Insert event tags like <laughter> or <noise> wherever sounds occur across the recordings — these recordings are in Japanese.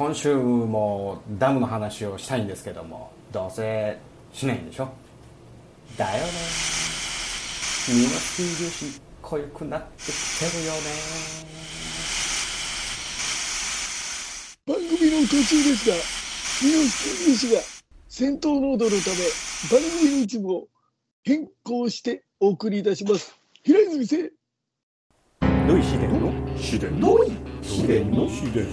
今週もダムの話をしたいんですけどもどうせしないんでしょ？だよね。みんな水粒子濃ゆくなってきてるよね。番組の途中ですが、ミノスキー氏が戦闘濃度のため、番組の一部を変更してお送りいたします。平泉先生、どい秘伝の？秘伝どい秘伝の秘伝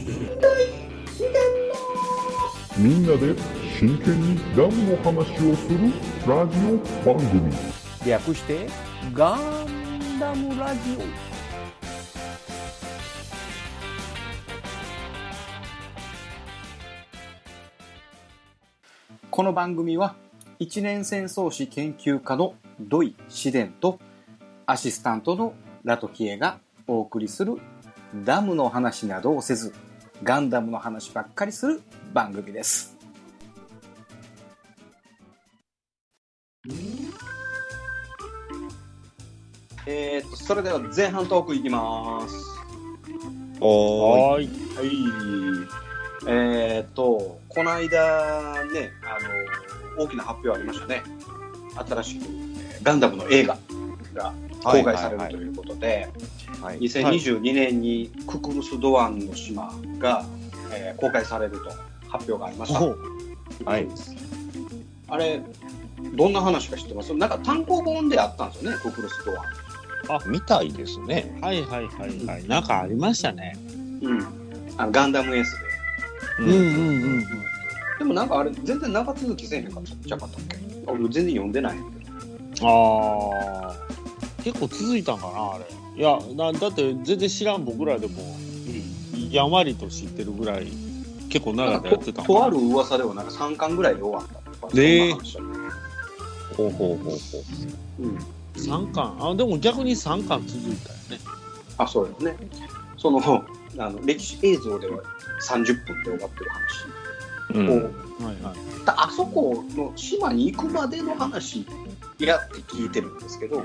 みんなで真剣にダムの話をするラジオ番組。略してガンダムラジオ。この番組は一年戦争史研究家の土井紫伝とアシスタントのラトキエがお送りするダムの話などをせずガンダムの話ばっかりする番組です。えー、とそれでは前半トークいきます。おーい。はい。えー、と、この間ね、あの、大きな発表ありましたね。新しく、えーガンダムの映画が公開されるということで、はい。2022年にククルス・ドアンの島が、えー公開されると発表がありました。はい。あれ、どんな話か知ってます？なんか単行本であったんですよね、ククルス・ドアン。みたいですね。はいはいはいはい。なんかありましたね。うん。あのガンダムエースで。うんうんうん。でもなんかあれ、全然長続きせえへんかったんちゃうかったっけ俺全然読んでないんやけど。ああ。結構続いたんかな、あれ。いや、なだって全然知らん僕らでも、やんわりと知ってるぐらい、結構長くやってたととある噂ではなんか3巻ぐらいで終わったとか。ねえそほうほうほうほうん。3巻？あ、でも逆に3巻続いたよね。あ、そうよね。その、あの歴史映像では30分で終わってるう。う話を、ん。はいはい。だあそこの島に行くまでの話やって聞いてるんですけど、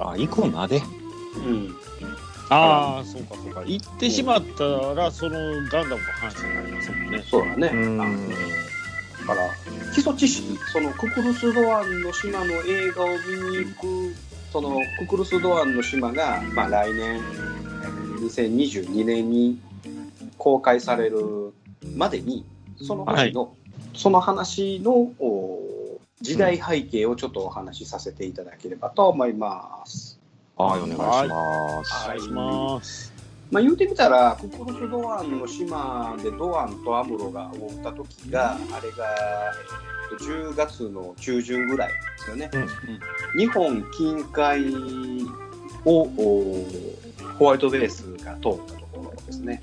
あ、行くまで？うん。ああ、そうかそうか。行ってしまったら、そのガンダムの話になりますもんね。そうだね。だから、基礎知識、そのククルス・ドアンの島の映画を見に行く、そのククルス・ドアンの島が、まあ、来年、2022年に公開されるまでに、その前の、その話のお時代背景をちょっとお話しさせていただければと思います。はい、お願いします。お願いします。まあ、言うてみたら、ククルス・ドアンの島でドアンとアムロが追った時が、あれが、えっと10月の中旬ぐらいですよね。うん日本近海をおホワイトベースが通ったところですね。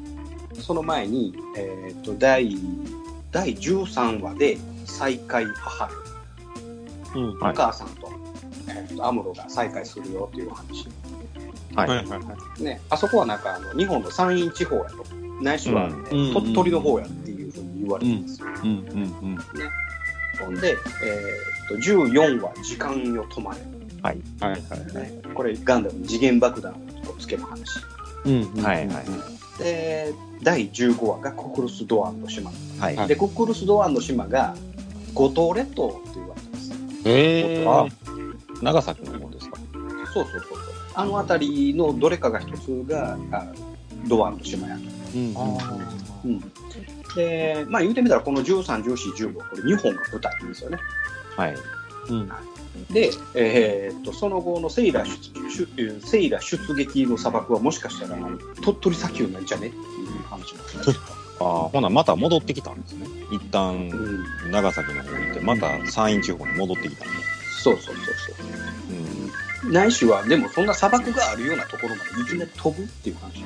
その前に、えっと第第13話で再会母る、うん。はいお母さんと,、えっとアムロが再会するよというお話。はい。はいはいはい。ね、あそこはなんかあの日本の山陰地方やと、ないしは、うんえー鳥取の方やっていうふうに言われてるんですよ。うんうんほんで、えーっと14話、時間よ止まれ、はい。はいはい。ね。これ、ガンダムに次元爆弾をつける話。うんはいはいで、第15話がコクルス・ドアンの島。はい。で、コクルス・ドアンの島が五島列島って言われてます。へえ。あ長崎の方ですか？そうそうそうそう。あの辺りのどれかが一つがあドアンの島やと。うんうん、で、まあ言うてみたら、この13、14、15、これ日本が舞台ですよね。はい。うん。で、えーっと、その後のセイラ出出セイラ出撃の砂漠はもしかしたら、鳥取砂丘なんじゃねっていう話もありましああ、ほな、また戻ってきたんですね。一旦、ん、長崎の方に行って、また山陰地方に戻ってきたんで。そうそうそううん。そう。ないしは、でもそんな砂漠があるようなところまでいきなり飛ぶっていう話。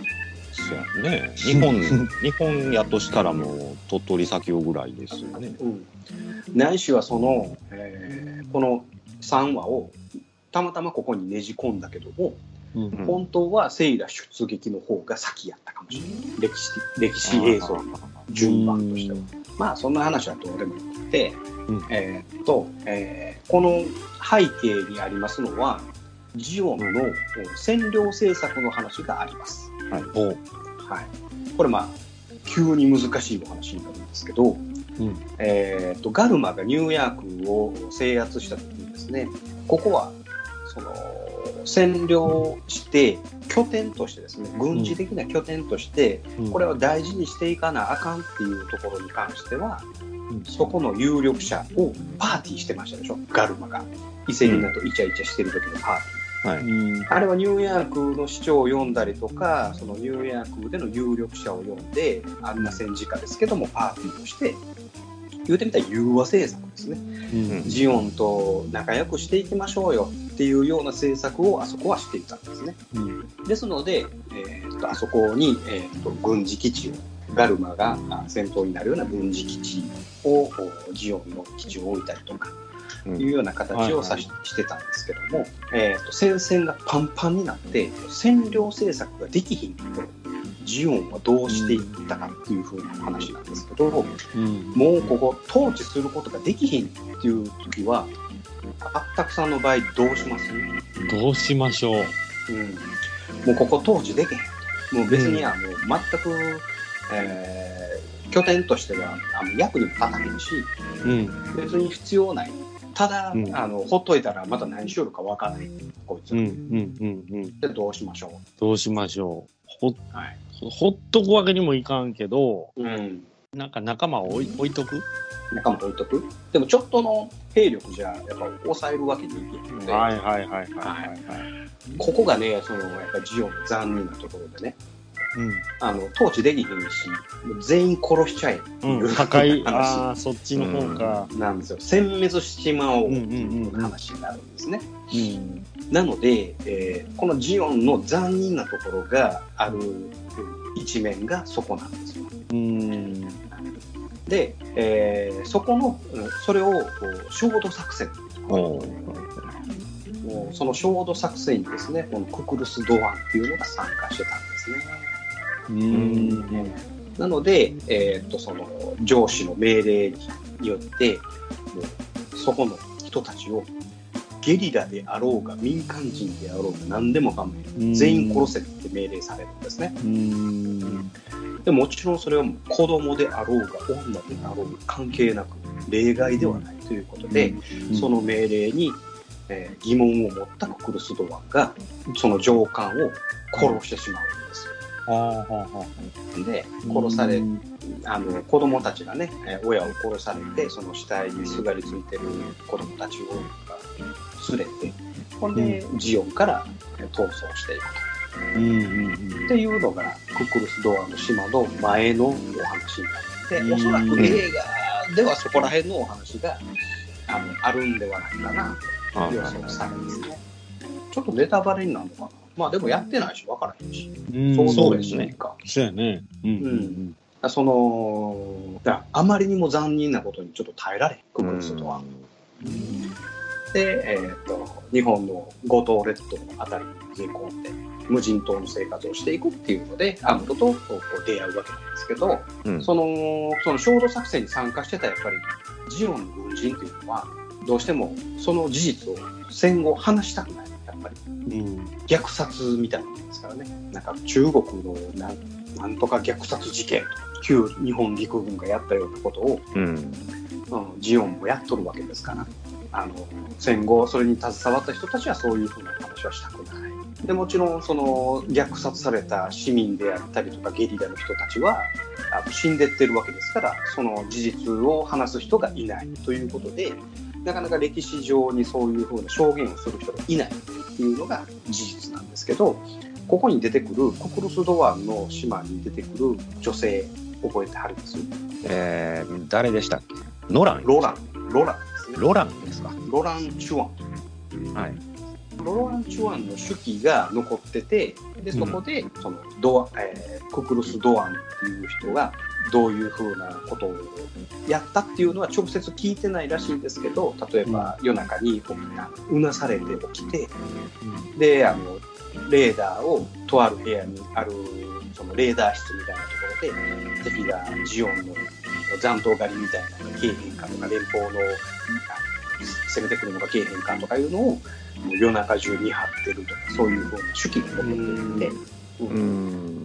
そうやね。日本、<laughs> 日本やとしたらもう、鳥取砂丘ぐらいですよね。うん、ないしはその、えーこの3話をたまたまここにねじ込んだけども、うんうん本当はセイラ出撃の方が先やったかもしれない。歴史歴史映像の順番としては。まあそんな話はどうでもよくて、うんえーっと、えーこの背景にありますのは、ジオンの占領政策の話があります。はい。おはい。これまあ、急に難しいお話になるんですけど、えー、とガルマがニューヤークを制圧した時にですねここはその占領して拠点としてですね軍事的な拠点として、これを大事にしていかなあかんっていうところに関しては、そこの有力者をパーティーしてましたでしょ？ガルマが。伊勢港イチャイチャしてる時のパーティー。はい。あれはニューヨークの市長を読んだりとか、そのニューヨークでの有力者を読んで、あんな戦時下ですけども、パーティーとして、言うてみたら融和政策ですね。うん。ジオンと仲良くしていきましょうよ。っていうような政策をあそこはしていたんですね。ですので、えーっとあそこに、えーっと軍事基地を、ガルマがあ戦闘になるような軍事基地を、おジオンの基地を置いたりとか、うん。いうような形をさし,、してたんですけども、えー、と戦線がパンパンになって占領政策ができひんとジオンはどうしていったかっていう風な話なんですけど、もうここ統治することができひんっていう時はあったくさんの場合どうします、どうしましょう。うん、もうここ統治できへんもう別にあの、全く、えー拠点としてはあの役にも立たへんしうん。別に必要ない。ただ、うんあのほっといたらまた何しよるかわからない。こいつ。うん。うん。うん。うん。でどうしましょどうしましょう。ほ、う。はい。ほっとくわけにもいかんけど、うん。なんか仲間を置い置いとく？仲間置いとく？でもちょっとの兵力じゃやっぱ抑えるわけにいけないので、はいはいはいはいはい。ここがね、そのやっぱりジオンの残念なところでね、あの統治できひんし、全員殺しちゃえってうん。いううん。<laughs> 破壊、話ああ、そっちの方か。なんですよ。殲滅しちまおうってうんうんうんいう話になるんですね。うん。なので、えーこのジオンの残忍なところがある一面がそこなんですよ。うん。で、えーそこの、うんそれをこう焦土作戦おその焦土作戦にですね、このククルス・ドアンっていうのが参加してたんですね。うん。なので、えーっとその上司の命令によって、もうそこの人たちをゲリラであろうが民間人であろうが何でもかも全員殺せって命令されるんですね。うん。でもちろんそれはもう子供であろうが女であろうが関係なく例外ではないということで、その命令に、えー疑問を持ったククルス・ドアンがその上官を殺してしまうんですであ。殺されうんあの子供たちがね、えー親を殺されてその死体にすがりついてる子供たちを連れてほんで、ジオンからえー逃走していくうん。うん。とっていうのがククルス・ドアンの島の前のお話になってうんおそらく映画ではそこら辺のお話があのあるんではないかなあと予想されますね。ちょっとネタバレになるのかなまあでもやってないし分からへんしうん。そうですね。そうやね。うん。そのだからあまりにも残忍なことにちょっと耐えられへんククルス・ドアン。で、えー、と日本の五島列島のあたりに逃げ込んで無人島の生活をしていくっていうのでアムロとこう出会うわけなんですけど、うんそのその焦土作戦に参加してたやっぱりジオンの軍人っていうのはどうしてもその事実を戦後話したくないぱり。うん。虐殺みたいなもんですからね。なんか中国のなんなんとか虐殺事件旧日本陸軍がやったようなことをうん。うん、ジオンもやっとるわけですから。あの戦後それに携わった人たちはそういうふうな話はしたくない。でもちろんその虐殺された市民であったりとかゲリラの人たちはあの死んでってるわけですからその事実を話す人がいないということでなかなか歴史上にそういうふうな証言をする人がいないっていうのが事実なんですけどここに出てくるコクルス・ドアンの島に出てくる女性覚えてはるんですえー、誰でしたっけ？ノラン。ロラン。ロランですね。ロランですか？ロラン・チュワン。はい。ロラン・チュワンの手記が残ってて、でそこで、そのドア、えーククルス・ドアンっていう人がどういうふうなことをやったっていうのは直接聞いてないらしいんですけど、例えば夜中に起きた、うなされて起きて、で、あの、レーダーをとある部屋にある、そのレーダー室みたいなところで、敵がジオンの残党狩りみたいなのがけえへんかとか、連邦の攻めてくるのがけえへんかとかいうのを、夜中中に張ってるとか、そういうふうな手記が残っていて、うん。で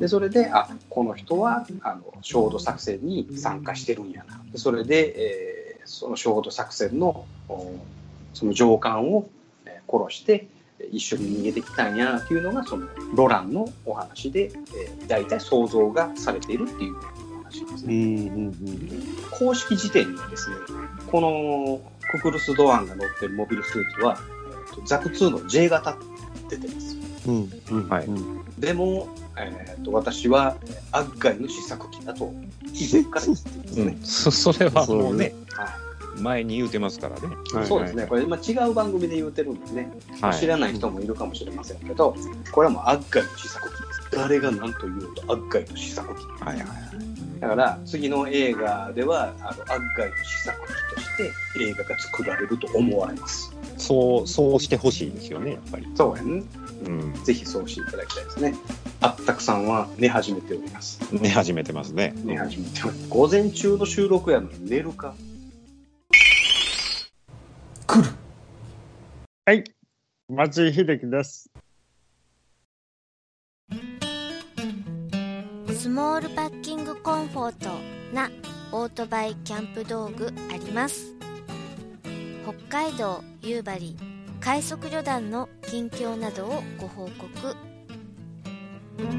それであこの人はあの焦土作戦に参加してるんやなでそれで、えーその焦土作戦のおその上官をえー殺してえー一緒に逃げてきたんやなっていうのがそのロランのお話で、えー、大体想像がされているっていうお話ですうね。んうん公式辞典にはですねこのククルス・ドアンが乗ってるモビルスーツは、えーとザク2の J 型って出てます。うんうんはい。うんでも、えー、と私はえーアッガイの試作機だと以前から言っていますね。うん、そ <laughs> それはもうねはい。前に言うてますからね。はい。そうですね、これ、まあ、違う番組で言うてるんですね、はい。知らない人もいるかもしれませんけど、これはもうアッガイの試作機。です。誰が何と言うと、アッガイの試作機。はいはい。だから、次の映画では、あのアッガイの試作機として映画が作られると思われます。そうそうしてほしいですよねやっぱり。そうやね。うんぜひそうしていただきたいですね。あったくさんは寝始めております。寝始めてますね寝始めてます。午前中の収録やのに寝るか。はい町井秀樹ですスモールパッキングコンフォートなオートバイキャンプ道具あります北海道夕張快速旅団の近況などをご報告。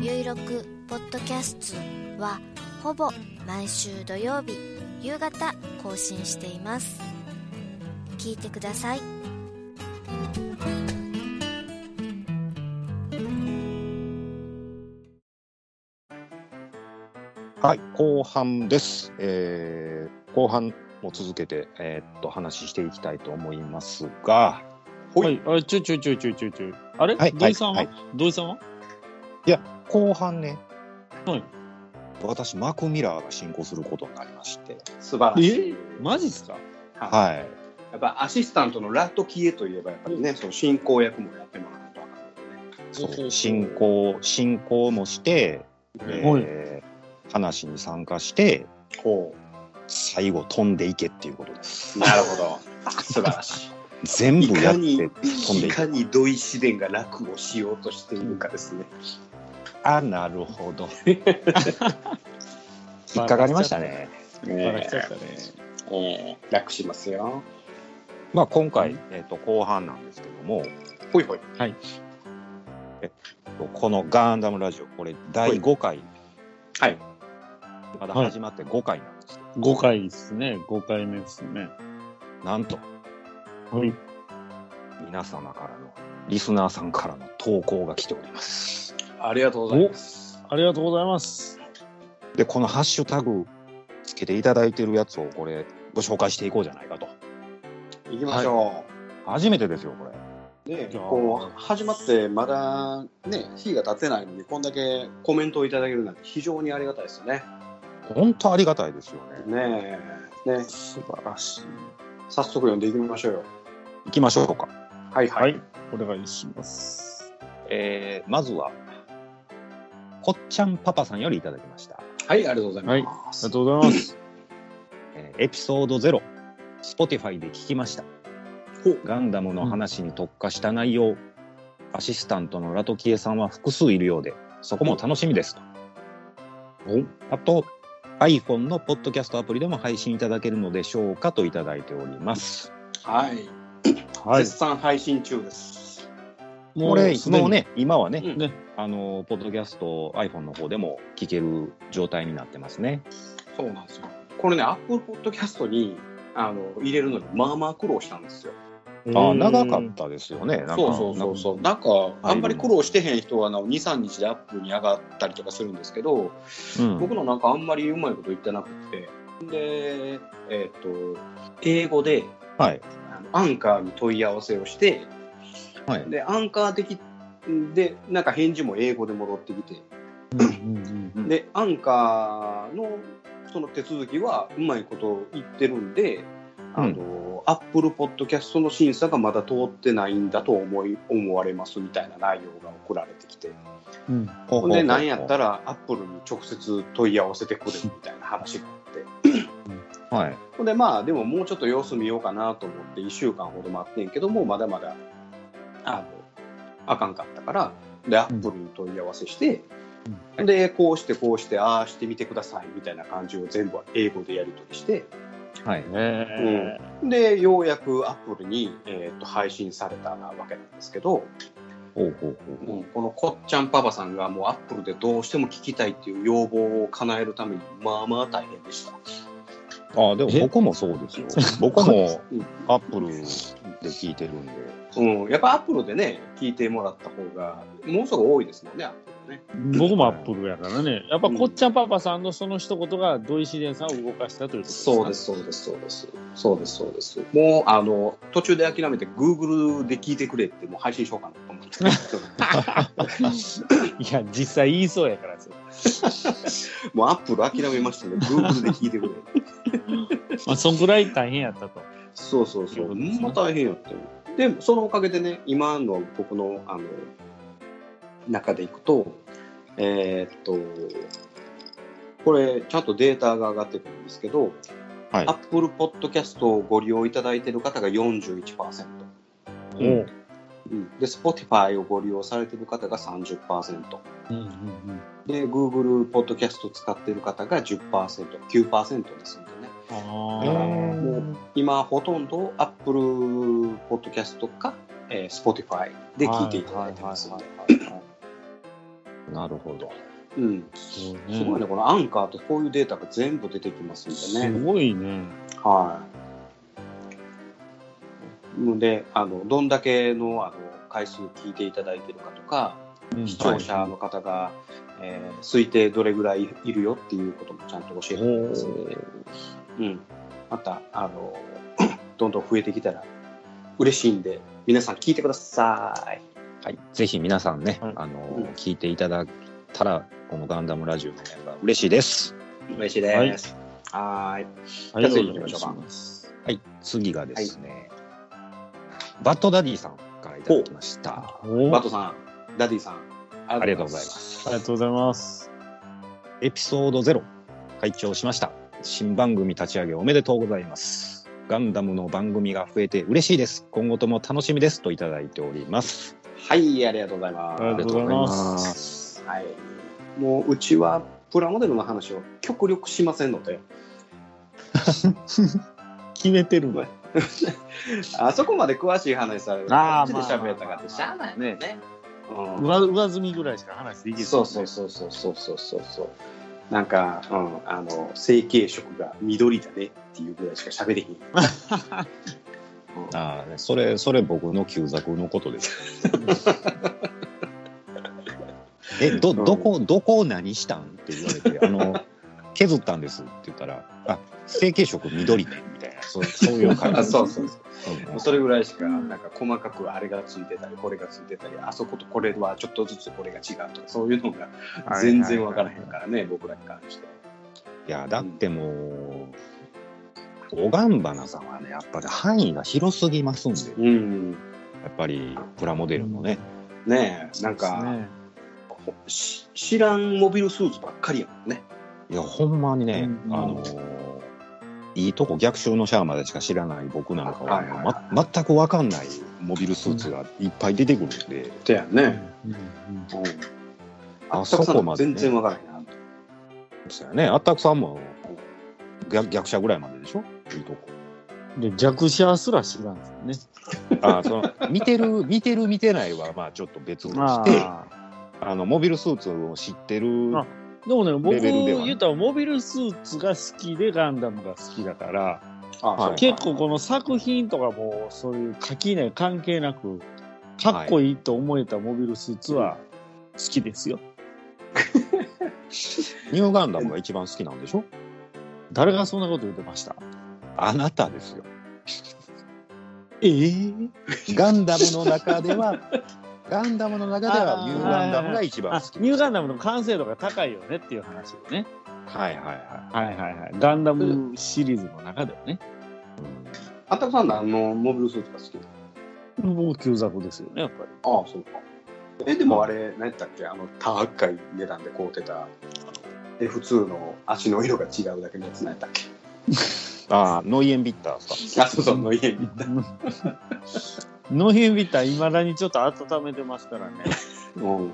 ゆいろくポッドキャストはほぼ毎週土曜日夕方更新しています。聞いてください。はい後半です、えー後半も続けて、えーっと話していきたいと思いますがはい。あちょいちょいちょいちょいちょいちょい。あれ？はい土井さんは？はい。土井さんは？後半ね、はい。私マクミラーが進行することになりまして。素晴らしい。え？マジっすか？はい。はい。やっぱアシスタントのラットキエといえばやっぱりね、その進行役もやってもらうとわかるのでね。そう。進行進行もして、えはい。ー話に参加してほ最後飛んでいけっていうことです。う。なるほど。素晴らし全い。い部やってかに、飛んでいかに土井紫伝が楽をしようとしているかですね。あなるほど。<laughs> 引っかかりましたね。ね。えー楽しますよ。まあ今回、えー、と後半なんですけども。ほいほい。このガンダムラジオこれ第5回。はい。まだ始まって5回なんですけ5回ですね。5回目ですね。ど、なんとはい。皆様からのリスナーさんからの投稿が来ております。ありがとうございます。ありがとうございます。でこのハッシュタグつけていただいてるやつをこれご紹介していこうじゃないかと。行きましょ初めてですよこれ。う。ね、こう始まってまだね日が経ってないのにこんだけコメントをいただけるなんて非常にありがたいですよね。本当ありがたいですよね。ねえね素晴らしい。早速読んでいきましょうよ。行きましょうかはいは。はいいお願いしますえーまずはこっちゃんパパさんよりいただきましたはい、ありがとうございはいあます。りがとうございますえーエピソード0、Spotify で聞きました。ガンダムの話に特化した内容、アシスタントのラトキエさんは複数いるようで、そこも楽しみですと。あと、iPhone のポッドキャストアプリでも配信いただけるのでしょうかといただいております。はい、はい絶賛配信中です。もこれ、すでにもうね、今はね、うんねあの、ポッドキャスト iPhone の方でも聞ける状態になってますね。そうなんですよ。これね、Apple Podcast にあの入れるのにまあまあ苦労したんですよ。あ長かったですよね。なんかそうそうそうそう。なんか、あんまり苦労してへん人はな2、3日でアップに上がったりとかするんですけど、うん僕のなんかあんまりうまいこと言ってなくて、で、えっ、と、英語ではい。アンカーに問い合わせをして、はい。で、アンカー的で、なんか返事も英語で戻ってきて、で、アンカーのその手続きはうまいこと言ってるんで、あの、アップルポッドキャストの審査がまだ通ってないんだと思い、思われますみたいな内容が送られてきて、うん。んで、なんやったらアップルに直接問い合わせてくれみたいな話があって、はい。ほんで、まあ、でももうちょっと様子見ようかなと思って1週間ほど待ってんけども、まだまだ、あの、あかんかったから、で、アップルに問い合わせして、で、こうしてこうして、ああしてみてくださいみたいな感じを全部英語でやり取りして、はい。えで、ようやくアップルに、えー、と配信されたわけなんですけど、ほうほうほう。うんこのこっちゃんパパさんがもうアップルでどうしても聞きたいっていう要望を叶えるために、まあまあ大変でした。ああ、でも僕もそうですよ。僕も <laughs> うんアップルで聞いてるんで。うん、やっぱアップルでね、聞いてもらった方が、ものすごく多いですもんね、アップルね。僕もアップルやからね。やっぱこっちゃんパパさんのその一言が土井自然さんを動かしたということですかそうです、そうです、そうです。そうです、そうです。もう、あの、途中で諦めて、Google で聞いてくれって、もう配信しようかなと思って。<laughs> いや、実際言いそうやからもうアップル諦めましたね、Google で聞いてくれ。<laughs> まあ、そんくらい大変やったと。そうそうそう。ほんま大変やったよ。で、そのおかげでね、今の僕の、あの、中でいくと、えーっと、これ、ちゃんとデータが上がってくるんですけど、はい。Apple Podcast をご利用いただいている方が41%。おう。うん、で、Spotify をご利用されている方が30%。うんうんで、Google Podcast を使っている方が10%、9%ですんでもう今ほとんど Apple Podcast か、えー Spotify で聞いていただいてますので。なるほど。うん、すごいね、このアンカーとこういうデータが全部出てきますんすでね。ごいね。はい。ので、あの、どんだけのあの回数聞いていただいてるかとか、視聴者の方が、えー推定どれぐらいいるよっていうこともちゃんと教えてますので、うん。また、あの、<coughs> どんどん増えてきたら嬉しいんで、皆さん聞いてください。はい。ぜひ皆さんね、はいあの、うん聞いていただいたら、このガンダムラジオのメンバー嬉しいです。嬉しいです。はーい。はい、じゃあ次行きましょうかはい。次がですね、バッドダディさんからいただきました。バッドさん、ダディさん、ありがとうございま。す。ありがとうございます。エピソード0、拝聴しました。新番組立ち上げおめでとうございます。ガンダムの番組が増えて嬉しいです。今後とも楽しみです。といただいております。はい、ありがとうございます。ありがとうございます。はい。もう、うちはプラモデルの話を極力しませんので、<laughs> 決めてるわ。<laughs> あそこまで詳しい話されると、こあーっちで喋ったかってしゃあないよね。うん、上上積みぐらいしか話できない、ね、そうそうそうそうそうそうそう。なんか、うん、あの成形色が緑だねっていうぐらいしか喋れへん。うん、ああそれそれ僕の旧作のことです。<laughs> えどどこどこを何したんって言われてあの削ったんですって言ったら、あ、成形色緑ね、みたいな、そうそういう感じ。あ <laughs> そうそうそう。うんもうそれぐらいしか、なんか細かくあれがついてたり、これがついてたり、あそことこれはちょっとずつこれが違うとか、そういうのが全然わからへんからね、僕らに関しては。いや、だってもう、おがんばなさんはね、やっぱり範囲が広すぎますんで、うん。やっぱりプラモデルのね、ねえ、なんか、ねし知らんモビルスーツばっかりやもんね。いや、ほんまにね、うんあのーいいとこ逆襲のシャアまでしか知らない僕なんかは、はいはいはいま、全くわかんないモビルスーツがいっぱい出てくるんで、てやね。うんうんうん。ああそこまでね全然わからへんな。そうやね、あったくさんも逆逆者ぐらいまででしょ？いいとこ。で弱者すら知らんですよね。あその見てる、見てる、見てないは、まあちょっと別として、ああの、モビルスーツを知ってる、あでもね、僕言ったらモビルスーツが好きでガンダムが好きだから、あはい。結構この作品とかもそういう垣根関係なく、かっこいいと思えたモビルスーツは好きですよ。<laughs> ニューガンダムが一番好きなんでしょ？誰がそんなこと言ってました？あなたですよ。ええガンダムの中では、ガンダムの中ではニューガンダムが一番あ好き。ニューガンダムの完成度が高いよねっていう話をね。はいはいははいはいはい。ガンダムシリーズの中ではね。い。あったくさん何のモビルスーツが好きなの？僕、旧作ですよね、やっぱり。ああ、そうか。え、でもあれ、何やったっけ？あの、高い値段で買うてた、あの F2 の足の色が違うだけのやつ何やったっけ？<laughs> ああ、ノイエンビッターですか？あ、そうそう。ノヒンビッター、<laughs> いまだにちょっと温めてますからね。<laughs> うん。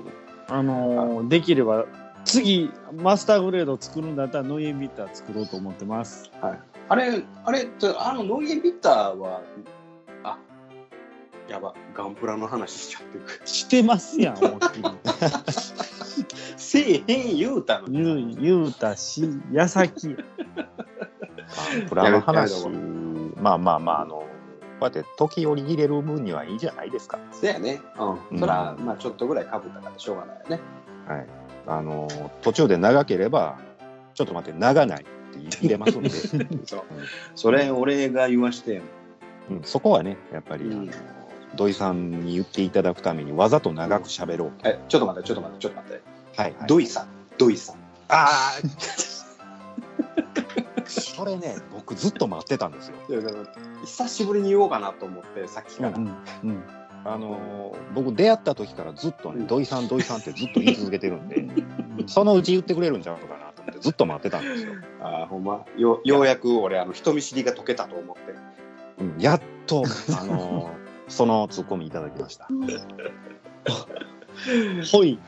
あのーできれば次、マスターグレード作るんだったらノイエンビッター作ろうと思ってます。あれ、あれ、ちょあの、ノイエンビッターは、あ、やば、ガンプラの話しちゃってる。してますやん、思いっきり。<laughs> せえへん言うたのに。言う、言うたし、矢先。<laughs> プラの話まあまあまああのこうやって時折入れる分にはいいじゃないですかせやね。う。うんんそら、まあちょっとぐらいかぶったからしょうがないよね。はいあの途中で長ければちょっと待って長ないって入れますんで、<laughs> そう。それ、俺が言わしてん。うん、そこはねやっぱり、うんあの土井さんに言っていただくためにわざと長く喋ろうえ、ちょっと待って、ちょっと待って、ちょっと待って。と、はいはい、土井さん、土井さん。ああ <laughs> それね僕ずっと待ってたんですよいやだから久しぶりに言おうかなと思って、さっきから。うん。うん。あの僕出会った時からずっとね土井さん土井さんってずっと言い続けてるんでそのうち言ってくれるんちゃうのかなと思ってずっと待ってたんですよ、ああ、ほんま。よようやく俺、あの、人見知りが解けたと思って。うん、やっとあのそのツッコミいただきましたほい、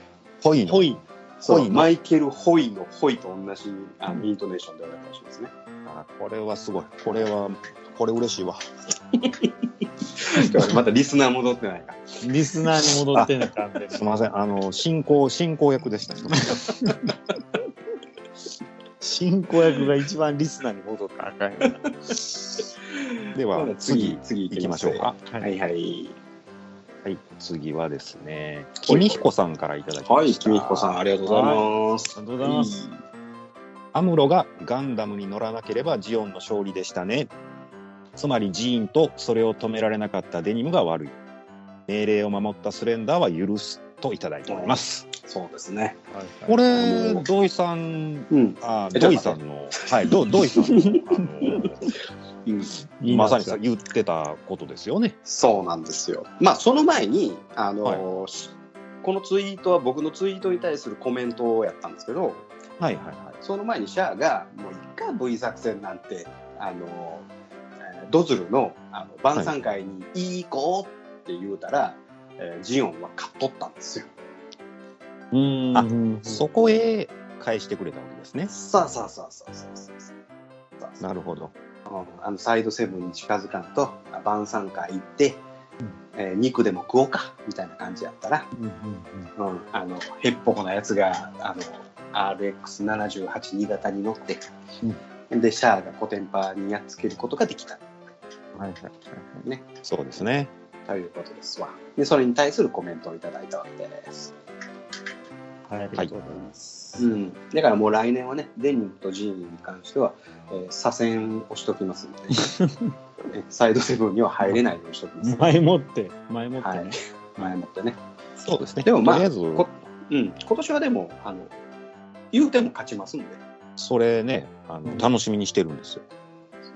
ほいのほい。そうマイケル・ホイのホイと同じあのイントネーションでお願いしますね。あこれはすごいこれはこれ嬉しいわ <laughs> またリスナー戻ってないか。リスナーに戻ってんのかすみませんあの進行進行役でしたね進行役が一番リスナーに戻ったらあかんよな。では次次行きましょうか。は。はいいはい。はい次はですね君彦さんからいただきまはい、した君彦さん、ありがとうございます。ありがとうございます。アムロがガンダムに乗らなければジオンの勝利でしたね。つまりジーンとそれを止められなかったデニムが悪い。命令を守ったスレンダーは許すといただいております。そうですね。これ、土井さん、うん。あ土井さんの、はい、ど土井さんの、うん、あの <laughs> まさにさ言ってたことですよね。そうなんですよ。まあ、その前に、あのしこのツイートは僕のツイートに対するコメントをやったんですけど、はいはいはい。その前にシャアが、もう一回 V 作戦なんて、あの、えードズルのあの晩餐会にいい子って言うたら、えージオンは勝っとったんですよ。うーん。あうんそこへ返してくれたわけですね。さあさあさあさあさあなるほど。うんあのサイドセブンに近づかんとあ晩餐会行って、えー肉でも食おうかみたいな感じやったら、うんうんうん、あのへっぽこなやつがあの RX78 新型に乗って、でシャアがコテンパーにやっつけることができた。はいはいはい。ね。そうですね。ということですわ。でそれに対するコメントをいただいたわけです、はい。ありがとうございます。うん、だからもう来年はねデニムとジーンに関しては、えー左遷をしときますので、ね <laughs> サイドセブンには入れないようにしときます、前もって、前もってはいね。前もってねそうですね。でもまあこうん、今年はでもあの言うても勝ちますんで、それね、あの楽しみにしてるんですよ。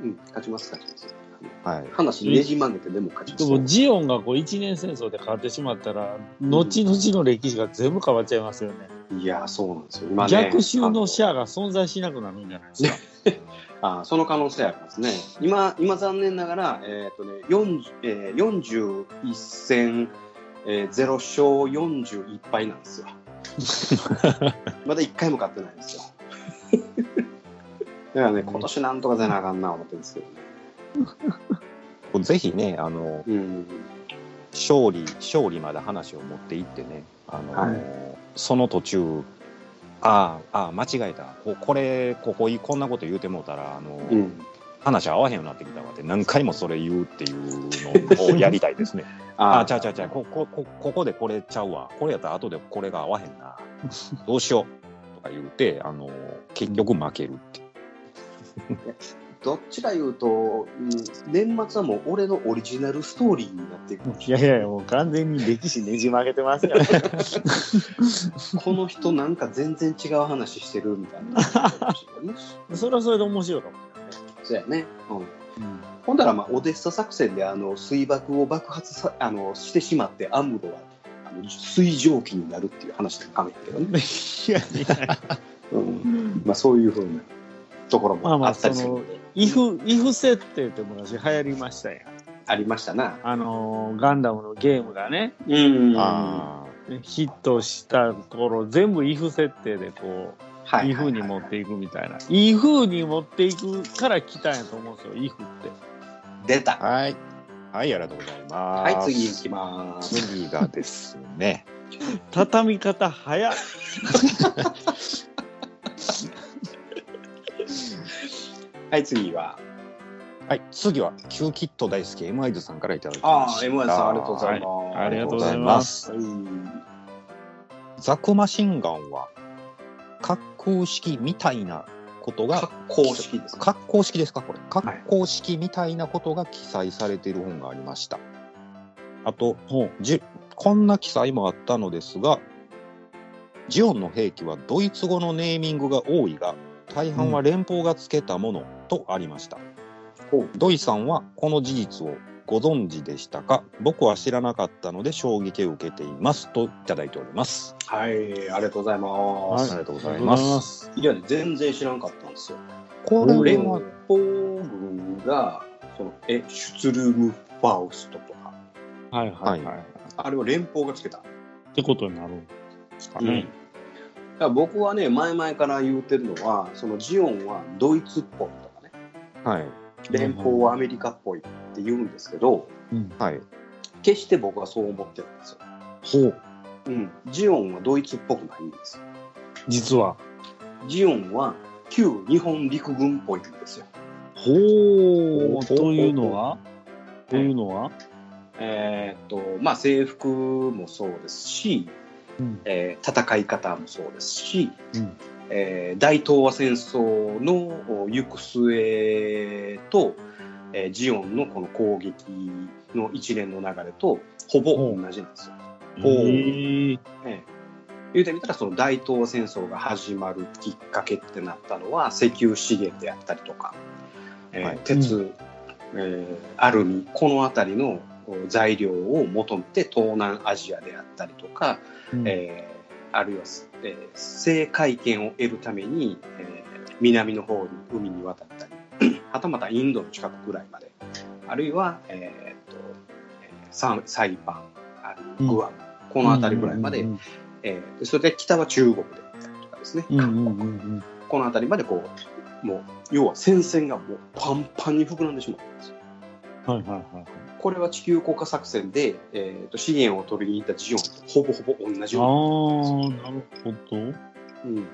うん、勝ちます勝ちますはい。話ねじ曲げてでも勝ちまですも、ジオンがこう一年戦争で変わってしまったら、後々の歴史が全部変わっちゃいますよね。いやそうなんですよ今ね逆襲のシャアが存在しなくなるんじゃないですか。<laughs> あその可能性ありますね。今、今残念ながら、えっ、とね、40えー、41戦、えー、0勝41敗なんですよ。<laughs> まだ1回も勝ってないんですよ。<laughs> だからね、今年なんとかせなあかんな思ってるんですけどね。<laughs> ぜひね、あの、うん。勝利、勝利まで話を持っていってね、あの、はいその途中、ああ、ああ、間違えた。ここれ、ここいこんなこと言うてもうたら、あの、うん。話合わへんようになってきたわって、何回もそれ言うっていうのを <laughs> やりたいですね。ああ、ちゃうちゃうちゃう、ここ、こここでこれちゃうわ。これやったら後でこれが合わへんな。<laughs> どうしよう。とか言うて、あの、結局負けるって。どっちか言うと、うん、年末はもう俺のオリジナルストーリーになっていくかもしれないいやいや、もう完全に歴史ねじ曲げてますからね。この人なんか全然違う話してるみたいな。それはそれで面白いかもそうやね。うん。しれない。ほんだら、まあ、オデッサ作戦で、あの、水爆を爆発さ、あの、してしまって、アムロは、あの、水蒸気になるっていう話でもかめんけどね。<laughs> いやいや、うん。まあ、そういうふうなところもまあまああったりするんで。イフ、イフ設定って昔流行りましたやん。ありましたな。あのーガンダムのゲームがね、うんあヒットしたところ、全部 if 設定でこう、はいいい風に持っていくみたいな。いい風に持っていくから来たんやと思うんですよ、if って。出た。はい。はい、ありがとうございます。はい、次行きます。次がですね。<laughs> 畳み方早っ。<laughs> はい、次は。はい、次は、キューキット大好き M アイズさんからいただきまああ、した。M さん、ありがとうございます。ありがとうございます。はいザクマシンガンは、格好式みたいなことが格、好式ですね。格好式ですかこれ。格好式みたいなことが記載されている本がありました。あと、ほう。じこんな記載もあったのですが、ジオンの兵器はドイツ語のネーミングが多いが、大半は連邦がつけたものとありました。ほうドイさんはこの事実をご存知でしたか？僕は知らなかったので衝撃を受けていますといただいております。はい、ありがとうございます。ありがとうございありがとうございます。ます。いや、全然知らんかったんですよ。これ連は、邦軍が、その、え、シュツルムファウストとか、はいはいはい。はっあれを連邦がつけた。てことになるんですかうんね。だから僕はね、前々から言ってるのは、そのジオンはドイツっぽいはい。連邦はアメリカっぽいって言うんですけど、うん。はい。決して僕はそう思ってるんですよ。ほう。うん。ジオンはドイツっぽくないんですよ。実は。ジオンは旧日本陸軍っぽいんですよ。ほう。というのは？というのは？えーっと、まあ制服もそうですし、うん。えー戦い方もそうですし、うんえー大東亜戦争のお行く末と、えージオンのこの攻撃の一連の流れとほぼ同じなんですよ。ほう。えええ言うてみたらその大東亜戦争が始まるきっかけってなったのは石油資源であったりとか、えーはい。鉄、えーアルミこの辺りのお材料を求めて東南アジアであったりとか、うん。えーあるいは、えー制海権を得るために、えー南の方に海に渡ったり <clears throat> はたまたインドの近くぐらいまであるいは、えーっとえーサンサイパンあグアム、この辺りぐらいまで、うんえーそれで北は中国でとかですね、うんうんうん韓国うんこの辺りまでこうもう要は戦線がもうパンパンに膨らんでしまったんですよ。はいはいはいはい。これは地球降下作戦で、えーと資源を取りに行ったジオンとほぼほぼ同じあようなあ、なるほど。うん、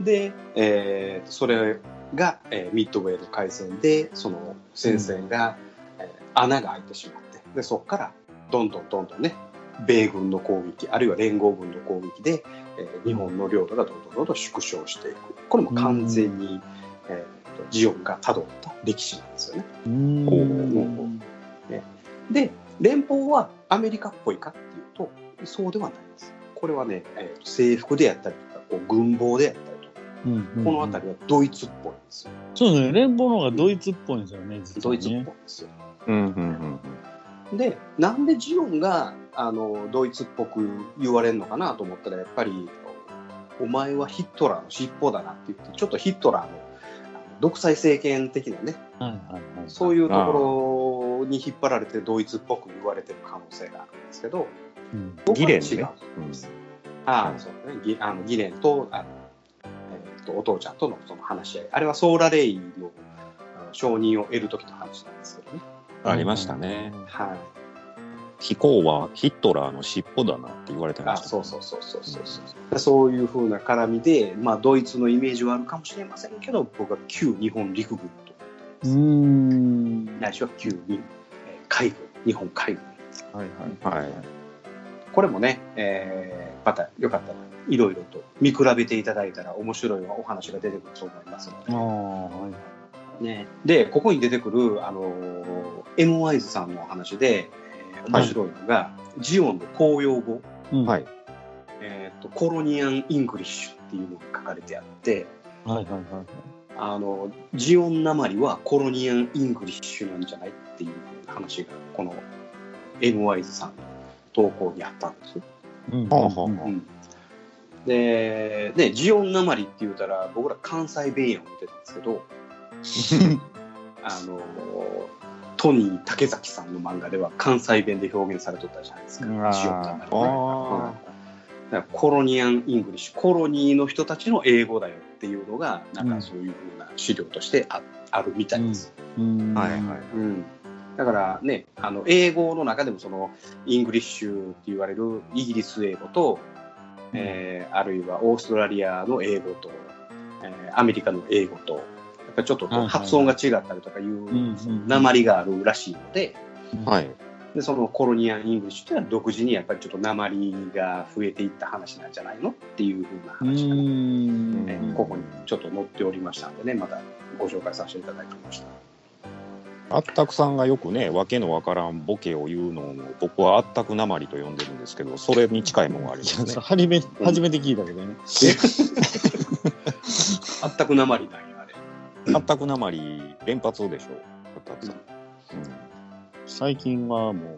で、えーそれが、えーミッドウェーの海戦でその戦線が、えー穴が開いてしまってでそこからどんどんどんどんね米軍の攻撃あるいは連合軍の攻撃で、えー日本の領土がどんどんどんどん縮小していくこれも完全に、えーとジオンが辿った歴史なんですよね。うーん。で連邦はアメリカっぽいかっていうとそうではないです。これはね、えーと制服であったりとかこう軍帽であったりとかうんこの辺りはドイツっぽいんですよ。そうですね。連邦の方がドイツっぽいんですよね、実はねドイツっぽいんですよ。うんうんうんで、なんでジオンがあのドイツっぽく言われるのかなと思ったら、やっぱり、お前はヒットラーの尻尾だなって言って、ちょっとヒットラーの独裁政権的なね、はいはいはい。そういうところに引っ張られてドイツっぽく言われてる可能性があるんですけど、うん。ギレンねんです。ああ、そうね。ギあのギレンとあの、えーとお父ちゃんとのその話し合い。あれはソーラレイの承認を得る時の話なんですけどね。ありましたね。はい。飛行はヒットラーの尻尾だなって言われてまあした。そうそうそうそうそうそう。そういうふうな絡みで、まあ、ドイツのイメージはあるかもしれませんけど、僕は旧日本陸軍とうー思ってます。ん。ないしは旧海軍、日本海軍。はいはい。はい。これもね、えーまたよかったらいろいろと見比べていただいたら面白いお話が出てくると思いますのああ、はい。で。ね、で、ここに出てくる、あのー、エム・ワイズさんのお話で、えー面白いのが、ジオンの公用語、うんはい。えーと、コロニアン・イングリッシュっていうのが書かれてあって、はいはいはいはい。あの、ジオンなまりはコロニアン・イングリッシュなんじゃないっていう話が、この M・ ワイズさんの投稿にあったんです。で、ね、ジオンなまりって言うたら、僕ら関西弁や思ってたんですけど、<laughs> あのトニー竹崎さんの漫画では関西弁で表現されとったじゃないですか。うわー。塩辛いねあうんだからコロニアン・イングリッシュコロニーの人たちの英語だよっていうのがなんかそういうふうな資料としてあ,、あるみたいです。うんはいはい。うんだからねあの英語の中でもその English って言われるイギリス英語と、えーあるいはオーストラリアの英語と、えーアメリカの英語とやっぱりちょっと発音が違ったりとかいううん訛りがあるらしいので。はい。でその Colonial English っていうのは独自にやっぱりちょっと訛りが増えていった話なんじゃないのっていうふうなう話がここにちょっと載っておりましたんでねまたご紹介させていただきました。あったくさんがよくね、わけのわからんボケを言うのを、僕はあったくなまりと呼んでるんですけど、それに近いものがありますね。初め初めて聞いたけどね。あったく鉛なんやあれ。あったくなまり連発でしょ、あったくさん。最近はも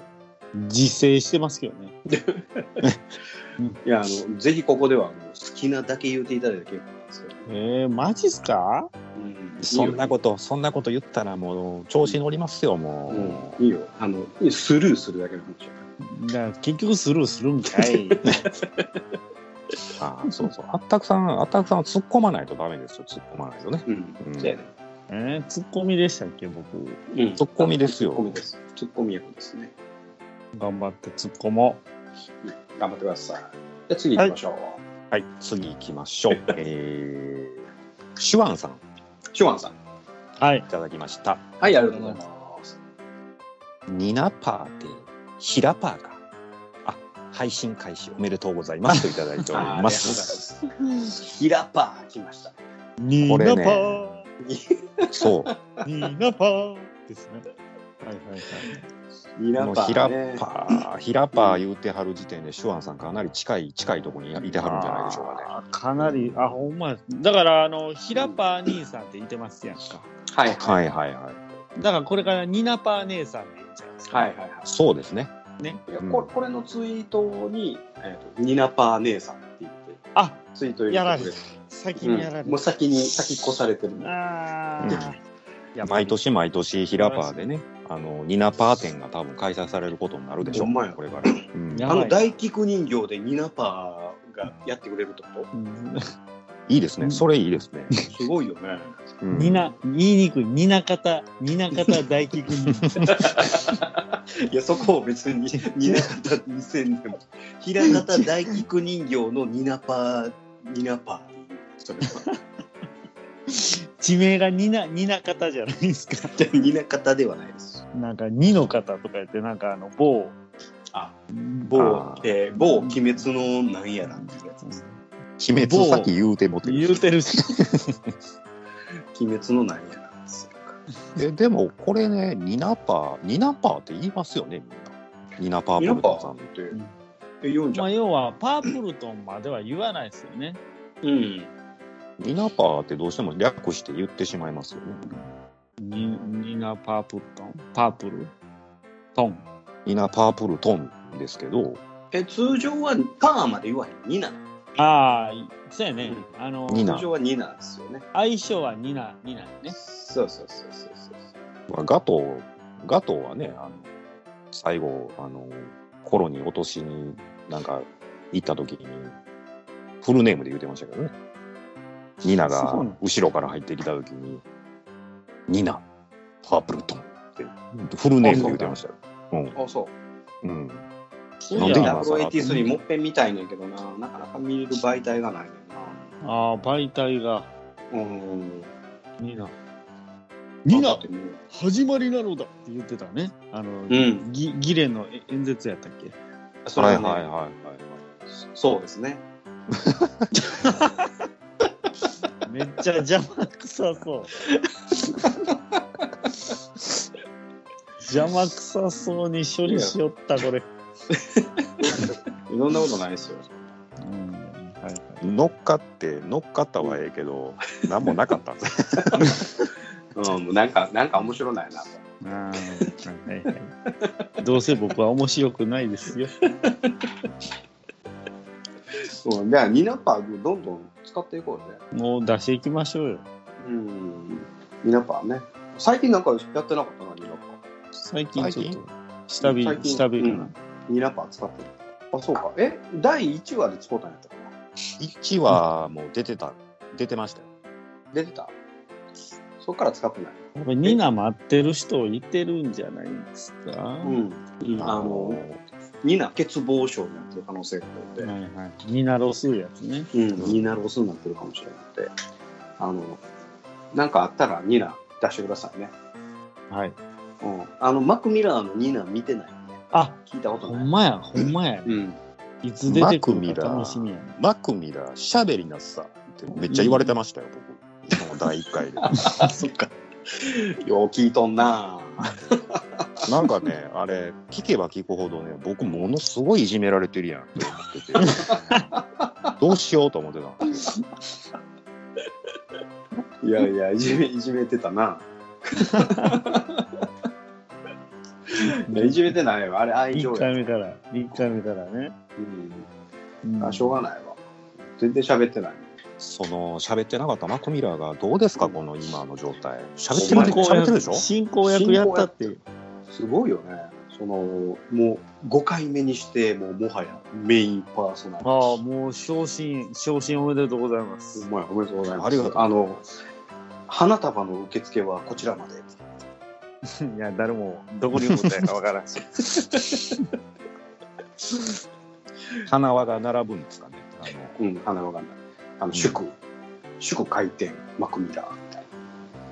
う、自制してますけどね。<laughs> いやあのぜひここではあの好きなだけ言うていただいて結構なんですけど、えー、マジっすか？うん。そんなこと、そんなこと言ったらもう調子乗りますよ、もう。うん。いいよ。あのスルーするだけの話やだから結局スルーするんかい。<laughs> ああそうそう。あったくさん、あったくさんは突っ込まないとダメですよ、突っ込まないとね。うん、うん。ねえー、ツッコミでしたっけ、僕。うん。突っ込みですよ。ツッコミです。ツッコミ役ですね。頑張ってツッコも頑張ってください。じゃあ次行きましょう、はい、次行きましょう。えー、シュワンさん、いシュワンさん。う。はい。ただきました。はいありがとうございます。ニナパーで、ヒラパーが、あ、配信開始おめでとうございますといただいておりま <laughs> あありがとうございす。ます。ヒラパー来ました。ニこれねー。ナパー、そう。ニーナパーですね。はいはいはい。ヒラパー、ね、パー、ヒラパー言うてはる時点で、シュワンさんかなり近い、近いところにいてはるんじゃないでしょうかね。かなり、あ、ほんまや。だから、あの、ヒラパー兄さんって言ってますやんか。はいはいはいはい。だから、これからニナパー姉さんでいいんじゃないですか。はいはいはいそうですね。ね。いやうんここれのツイートに、えーとニナパー姉さんって言ってあ、ツイート入やられ。先にやられうん。もう先に先越されてるああ。やっぱり。毎年毎年ヒラパーでね、あの、ニナパー展が多分開催されることになるでしょう、これから。うん。あの大菊人形でニナパーがやってくれるってこうん。いいですね。それいいですね。とすごいよね。うんニナ、言いにくい。ニナ方、ニナ方大菊に。<laughs> いやそこを別にニナ方にせんでも平方大菊人形のニナパーニナパーっていうそれは地名がニナ、ニナ方じゃないですか。じゃあニナ方ではないです。なんか、ニの方とか言って、なんかあの、某、あ某えー某鬼滅のなんやらっていうやつです。鬼滅さっき言うてもてる言うてるし。<laughs> 鬼滅のなんやらですよ。えでもこれねニナパーニナパーって言いますよねみんなニナパーニナパプルトンさんーってえ言うんじゃまあ、ん。要は、パープルトンまでは言わないですよね。うん。ニナパーってどうしても略して言ってしまいますよねニニナパープルトン？パープルトン？ニナパープルトンですけどえ通常はパーまで言わへん。ニナ。ああ、そうやね。あの、ニナ通常はニナですよね。相性はニナ、ニナね。そうそうそうそうそう。まあガトーガトーはねあの最後あのコロに落としになんか行った時にフルネームで言ってましたけどねニナが後ろから入ってきた時にニナパープルトンってフルネームで言ってましたようんあそう。うんなんで今や。W83 もっぺん見たいねんけどな、なかなか見れる媒体がないねんな。ああ、媒体がうん。ニナ。ニナ始まりなのだって言ってたね。あの、んギギレンの演説やったっけ？それはね、はいはいはいはいそうですね。めっちゃ邪魔くさそう。<laughs> 邪魔くさそうに処理しよった、これ。<laughs> そんなことないですよ。うんはい、乗っかって乗っかったはええけど、うん、何もなかったんです。<laughs> うん、なんか、なんか面白ないな。はいはい、どうせ僕は面白くないですよ。そ <laughs> う、じゃあ、ニナパーどんどん使っていこうぜ。もう出していきましょうよ。うん、ニナパーね。最近なんかやってなかったな、ニナパー。最近ちょっと、下火、下火、うん、2ラパー使ってる。あ、そうか。え、第1話で使ったんやったかな。1話もう出てた、出てましたよ。出てた？そっから使ってない。これ、ニナ待ってる人いてるんじゃないですか？うん。あの、ニナ欠乏症になってる可能性があるので、はいはい。ニナロスやつね。うん、ニナロスになってるかもしれなくて、あの、なんかあったらニナ出してくださいね。はい。うん。あの、マクミラーのニナ見てない？あ、聞いたことない。ほんまや、ほんまや。うん。いつ出てくるか楽しみやね。マクミラー、しゃべりなさってめっちゃ言われてましたよ、僕。その第1回で。<laughs> あ、そっか。よう聞いとんな <laughs> なんかね、あれ、聞けば聞くほどね、僕、ものすごいいじめられてるやんって思ってて、どうしようと思ってたんですよ。いやいや、いじめ、いじめてたな。<laughs> いじめてないよ。あれ、愛情一や。回目から、一回目からね。うん。あ、しょうがないわ。全然喋ってない。その、喋ってなかったマクミラーが、どうですか、この今の状態。喋って喋ってるでしょ？進行役やったって。すごいよね。その、もう5回目にして、もうもはやメインパーソナリティ。ああ、もう昇進、昇進おめでとうございます。お前おめでとうございます。ありがとうあの、花束の受付はこちらまで。<laughs> いや、誰もどこに持ったやかわからんし。<laughs> 花輪が並ぶんですかね。あのうん、花わかんない。あの、祝、祝開店、マクミラーみたい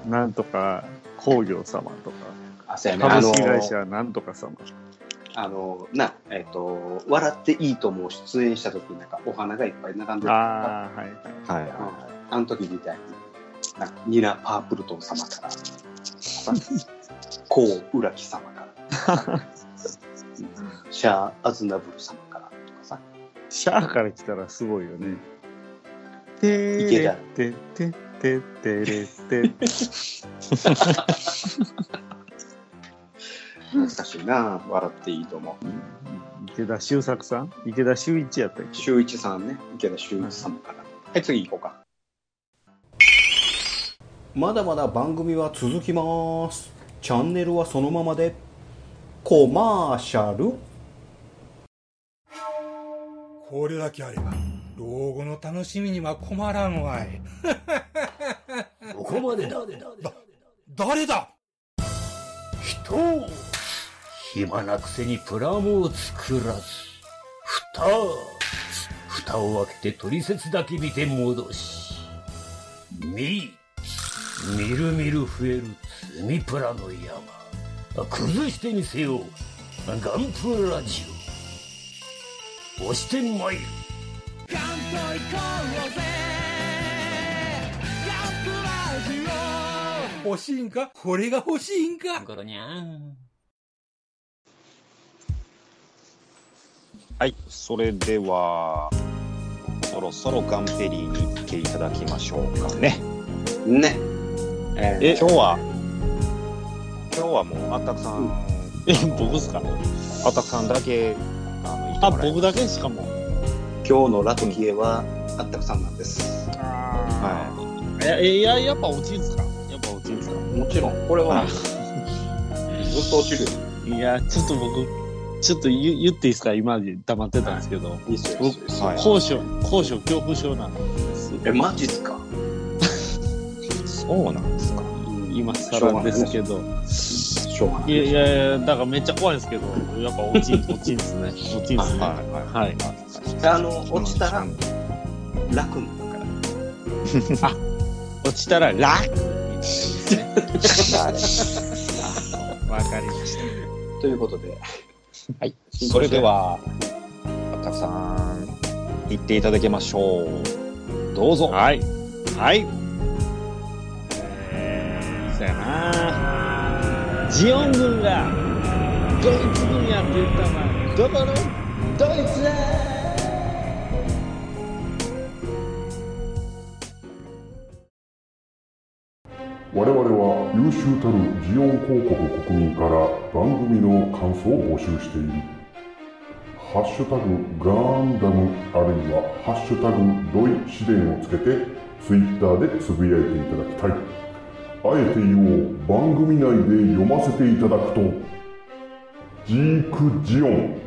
なんとか工業様とか、な。あ、そうやね。株式会社なんとか様。あの、な、えっ、と、笑っていいとも出演した時になんかお花がいっぱい並んでる。ああ、はい。はいうんあの時みたいに、なんかニナ・パープルトン様から、<laughs> コウ・ウラキ様から、う <laughs> んシャー・アズナブル様からとかさ、シャアから来たらすごいよね。て池田ーててててれて。懐かしいな、笑っていいと思う。池田修作さん？池田修一やったっけ？修一さんね、池田修一様から。はい、次行こうか。まだまだ番組は続きます。チャンネルはそのままで、コマーシャル。これだけあれば、老後の楽しみには困らんわい。<laughs> ここまでだ。誰だ？人暇なくせにプラモを作らず。蓋蓋を開けて取説だけ見て戻し。み、みるみる増える積みプラの山。崩してみせよう。ガンプラジオ。押してまいる。欲しいんか？これが欲しいんか？ゴロニャン。はい、それでは、そろそろガンペリーに行っていただきましょうかね。ね。えーえ今日は、今日はもう、あったくさん、え、僕っすか？あったくさんだけ、あの、あ、僕だけしかも。今日のラトキエは、あったくさんなんです。ああ。いや、いや、やっぱ落ちんすか？やっぱ落ちんすか？もちろん、これは、あずっと落ちるよ。いや、ちょっと僕、ちょっと言言っていいですか？今まで黙ってたんですけど。いいいいっすよ高所、高所恐怖症なんです。え、マジっすか？<laughs> そうなんですか。今更ですけど。しょうがない。いやいやいや、だからめっちゃ怖いんですけど、やっぱ落ちん、落ちんですね。落ちんですね。はいはいはい。あの、落ちたら、楽になるから。落ちたら楽になるんですね。あわかりました。ということで、はい。それでは、あったくさん、行っていただきましょう。どうぞ。はい。はい。そやなジオン軍がドイツ軍やって言ったのはどこのドイツだ？我々は優秀たるジオン広告国民から番組の感想を募集している。ハッシュタグガンダムあるいはハッシュタグドイ試練をつけてツイッターでつぶやいていただきたい。あえて言おう。番組内で読ませていただくと。ジークジオン。